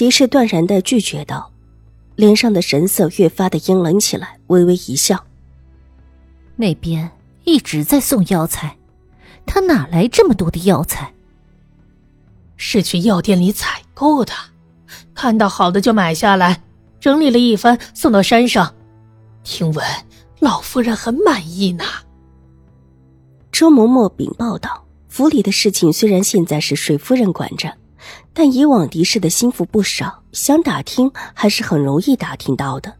狄氏断然的拒绝道，脸上的神色越发的阴冷起来，微微一笑。那边一直在送药材，他哪来这么多的药材？是去药店里采购的，看到好的就买下来，整理了一番送到山上。听闻老夫人很满意呢。周嬷嬷禀报道：“府里的事情虽然现在是水夫人管着。”但以往狄氏的心腹不少，想打听还是很容易打听到的。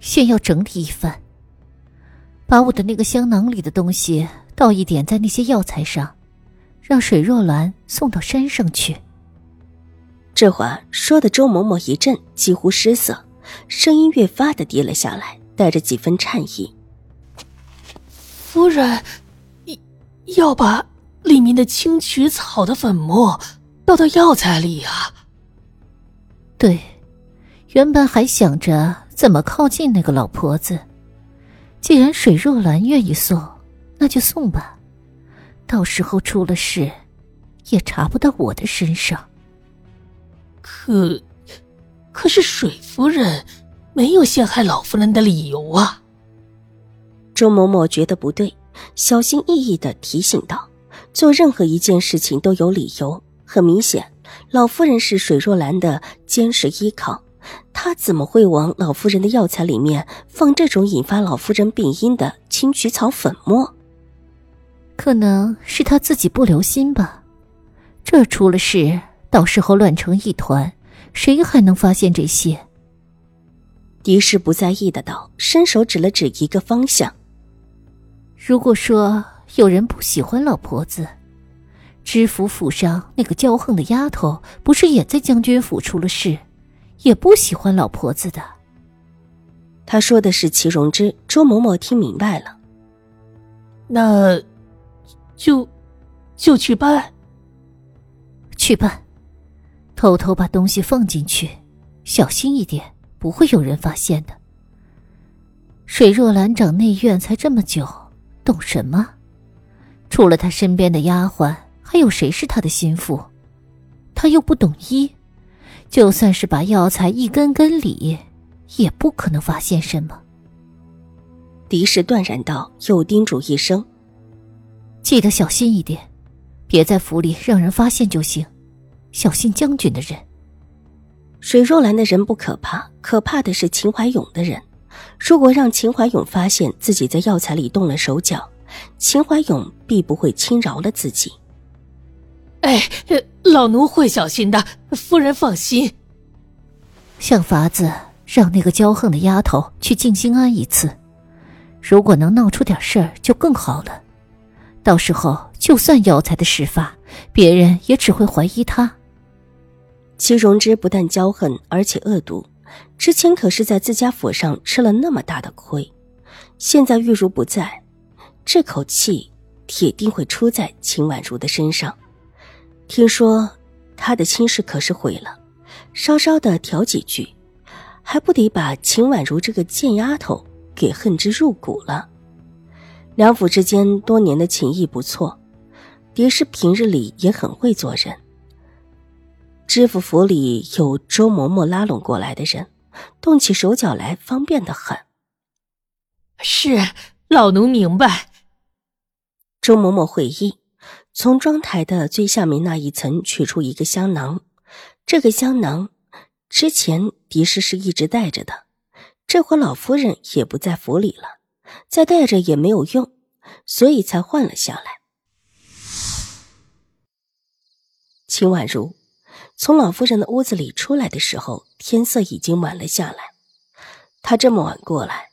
先要整理一番，把我的那个香囊里的东西倒一点在那些药材上，让水若兰送到山上去。这话说的周嬷嬷一阵，几乎失色，声音越发的低了下来，带着几分颤意：“夫人，要把里面的青曲草的粉末。”倒到药材里啊！对，原本还想着怎么靠近那个老婆子。既然水若兰愿意送，那就送吧。到时候出了事，也查不到我的身上。可，可是水夫人没有陷害老夫人的理由啊！周嬷嬷觉得不对，小心翼翼的提醒道：“做任何一件事情都有理由。”很明显，老夫人是水若兰的坚实依靠，她怎么会往老夫人的药材里面放这种引发老夫人病因的青曲草粉末？可能是她自己不留心吧。这出了事，到时候乱成一团，谁还能发现这些？狄氏不在意的道，伸手指了指一个方向。如果说有人不喜欢老婆子。知府府上那个骄横的丫头，不是也在将军府出了事，也不喜欢老婆子的。他说的是祁荣之，周嬷嬷听明白了。那，就，就去办。去办，偷偷把东西放进去，小心一点，不会有人发现的。水若兰长内院才这么久，懂什么？除了她身边的丫鬟。还有谁是他的心腹？他又不懂医，就算是把药材一根根理，也不可能发现什么。狄氏断然道，又叮嘱一声：“记得小心一点，别在府里让人发现就行。小心将军的人。水若兰的人不可怕，可怕的是秦怀勇的人。如果让秦怀勇发现自己在药材里动了手脚，秦怀勇必不会轻饶了自己。”哎，老奴会小心的，夫人放心。想法子让那个骄横的丫头去静心庵一次，如果能闹出点事儿就更好了。到时候就算药材的事发，别人也只会怀疑他。齐荣之不但骄横，而且恶毒，之前可是在自家府上吃了那么大的亏，现在玉茹不在，这口气铁定会出在秦婉如的身上。听说他的亲事可是毁了，稍稍的调几句，还不得把秦婉如这个贱丫头给恨之入骨了？两府之间多年的情谊不错，狄氏平日里也很会做人。知府府里有周嬷嬷拉拢过来的人，动起手脚来方便的很。是老奴明白。周嬷嬷会意。从妆台的最下面那一层取出一个香囊，这个香囊之前狄氏是一直带着的，这会老夫人也不在府里了，再带着也没有用，所以才换了下来。秦婉如从老夫人的屋子里出来的时候，天色已经晚了下来。她这么晚过来，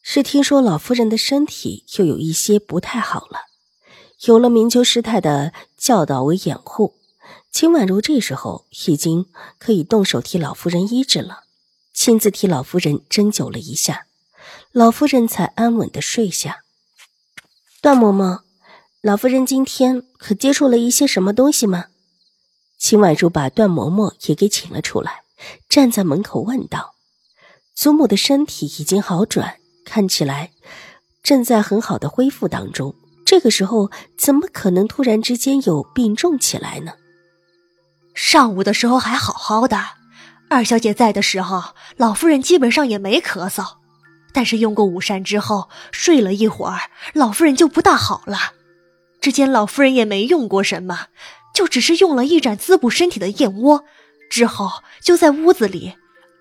是听说老夫人的身体又有一些不太好了。有了明秋师太的教导为掩护，秦婉如这时候已经可以动手替老夫人医治了，亲自替老夫人针灸了一下，老夫人才安稳的睡下。段嬷嬷，老夫人今天可接触了一些什么东西吗？秦婉如把段嬷嬷也给请了出来，站在门口问道：“祖母的身体已经好转，看起来正在很好的恢复当中。这个时候怎么可能突然之间有病重起来呢？”上午的时候还好好的，二小姐在的时候，老夫人基本上也没咳嗽。但是用过午膳之后，睡了一会儿，老夫人就不大好了。之前老夫人也没用过什么，就只是用了一盏滋补身体的燕窝。之后就在屋子里，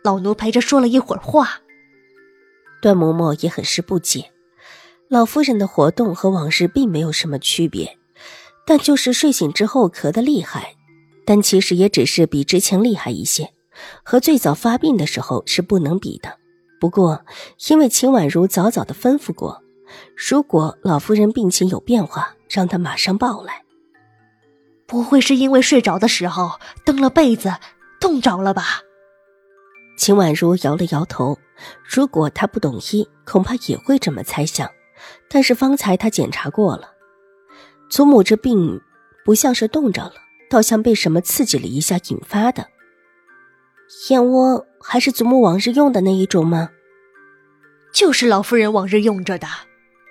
老奴陪着说了一会儿话。段嬷嬷也很是不解，老夫人的活动和往日并没有什么区别，但就是睡醒之后咳得厉害。但其实也只是比之前厉害一些，和最早发病的时候是不能比的。不过，因为秦婉如早早的吩咐过，如果老夫人病情有变化，让她马上报来。不会是因为睡着的时候蹬了被子，冻着了吧？秦婉如摇了摇头。如果她不懂医，恐怕也会这么猜想。但是方才他检查过了，祖母这病不像是冻着了。倒像被什么刺激了一下引发的。燕窝还是祖母往日用的那一种吗？就是老夫人往日用着的，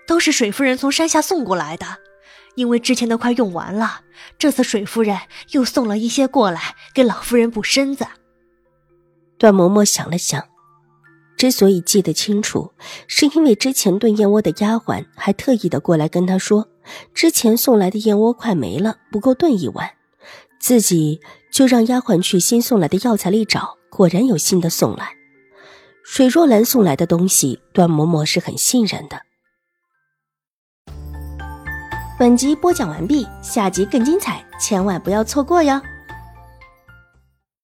都是水夫人从山下送过来的。因为之前的快用完了，这次水夫人又送了一些过来给老夫人补身子。段嬷嬷想了想，之所以记得清楚，是因为之前炖燕窝的丫鬟还特意的过来跟她说，之前送来的燕窝快没了，不够炖一碗。自己就让丫鬟去新送来的药材里找，果然有新的送来。水若兰送来的东西，段嬷嬷是很信任的。本集播讲完毕，下集更精彩，千万不要错过哟。